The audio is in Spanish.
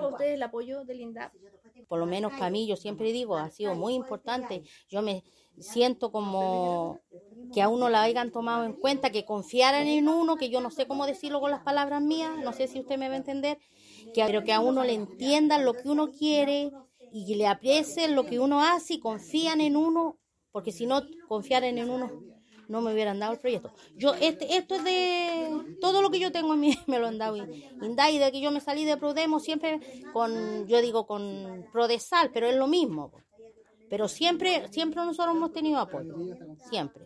para ustedes el apoyo del INDAP? Por lo menos para mí, yo siempre digo, ha sido muy importante. Yo me siento como que a uno la hayan tomado en cuenta, que confiaran en uno, que yo no sé cómo decirlo con las palabras mías, no sé si usted me va a entender, que, pero que a uno le entiendan lo que uno quiere y que le aprecien lo que uno hace y confían en uno, porque si no confiaran en uno no me hubieran dado el proyecto. Yo este, esto es de todo lo que yo tengo en mí me lo han dado Indai de que yo me salí de Prodemo siempre con yo digo con Prodesal, pero es lo mismo. Pero siempre siempre nosotros hemos tenido apoyo, siempre.